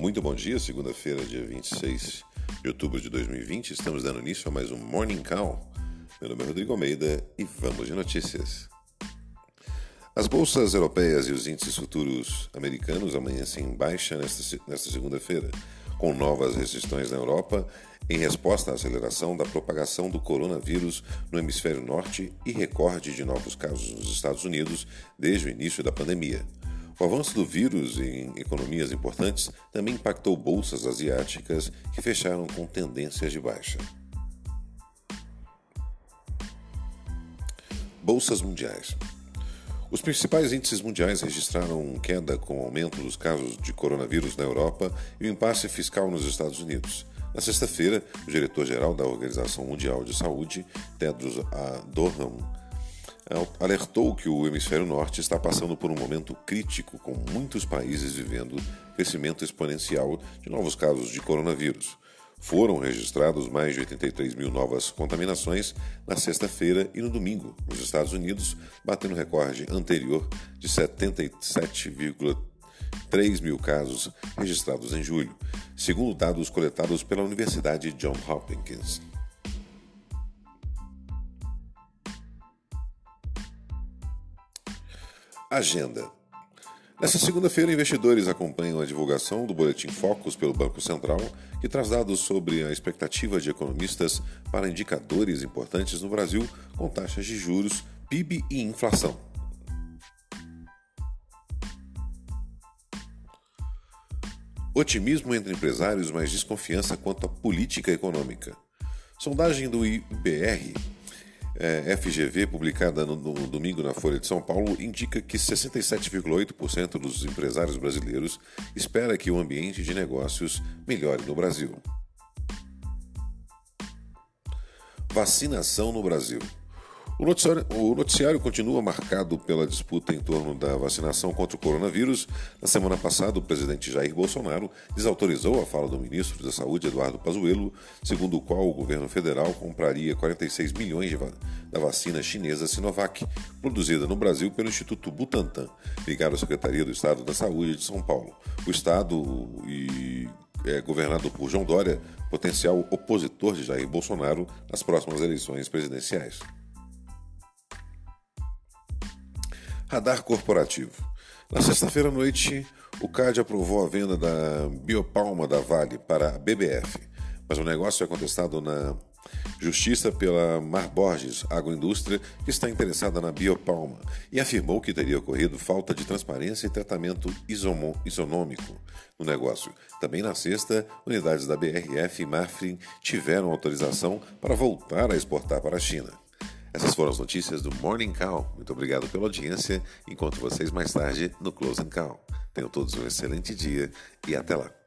Muito bom dia, segunda-feira, dia 26 de outubro de 2020. Estamos dando início a mais um Morning Call. Meu nome é Rodrigo Almeida e vamos de notícias. As bolsas europeias e os índices futuros americanos amanhecem em baixa nesta, nesta segunda-feira, com novas restrições na Europa em resposta à aceleração da propagação do coronavírus no hemisfério norte e recorde de novos casos nos Estados Unidos desde o início da pandemia. O avanço do vírus em economias importantes também impactou bolsas asiáticas que fecharam com tendências de baixa. Bolsas mundiais. Os principais índices mundiais registraram queda com o aumento dos casos de coronavírus na Europa e o impasse fiscal nos Estados Unidos. Na sexta-feira, o diretor-geral da Organização Mundial de Saúde, Tedros Adhanom alertou que o hemisfério norte está passando por um momento crítico, com muitos países vivendo crescimento exponencial de novos casos de coronavírus. Foram registrados mais de 83 mil novas contaminações na sexta-feira e no domingo, nos Estados Unidos, batendo recorde anterior de 77,3 mil casos registrados em julho, segundo dados coletados pela Universidade Johns Hopkins. Agenda. Nesta segunda-feira, investidores acompanham a divulgação do Boletim Focus pelo Banco Central, que traz dados sobre a expectativa de economistas para indicadores importantes no Brasil, com taxas de juros, PIB e inflação. Otimismo entre empresários, mas desconfiança quanto à política econômica. Sondagem do IBR é, FGV, publicada no, no, domingo na Folha de São Paulo, indica que 67,8% dos empresários brasileiros espera que o ambiente de negócios melhore no Brasil. Vacinação no Brasil. O noticiário, o noticiário, continua marcado pela disputa em torno da vacinação contra o coronavírus. Na semana passada, o presidente Jair Bolsonaro desautorizou a fala do ministro da Saúde, Eduardo Pazuello, segundo o qual o governo federal compraria 46 milhões va da vacina chinesa Sinovac, produzida no Brasil pelo Instituto Butantan, ligado à Secretaria do Estado da Saúde de São Paulo. O Estado e é governado por João Dória, potencial opositor de Jair Bolsonaro nas próximas eleições presidenciais. Radar corporativo. Na sexta-feira à noite, o CAD aprovou a venda da Biopalma da Vale para a BBF, mas o negócio é contestado na Justiça pela Mar Borges Agroindústria, que está interessada na Biopalma, e afirmou que teria ocorrido falta de transparência e tratamento isonômico no negócio. Também na sexta, unidades da BRF e Marfrim tiveram autorização para voltar a exportar para a China. Essas foram as notícias do Morning Call. Muito obrigado pela audiência. Encontro vocês mais tarde no Close and Call. Tenham todos um excelente dia e até lá.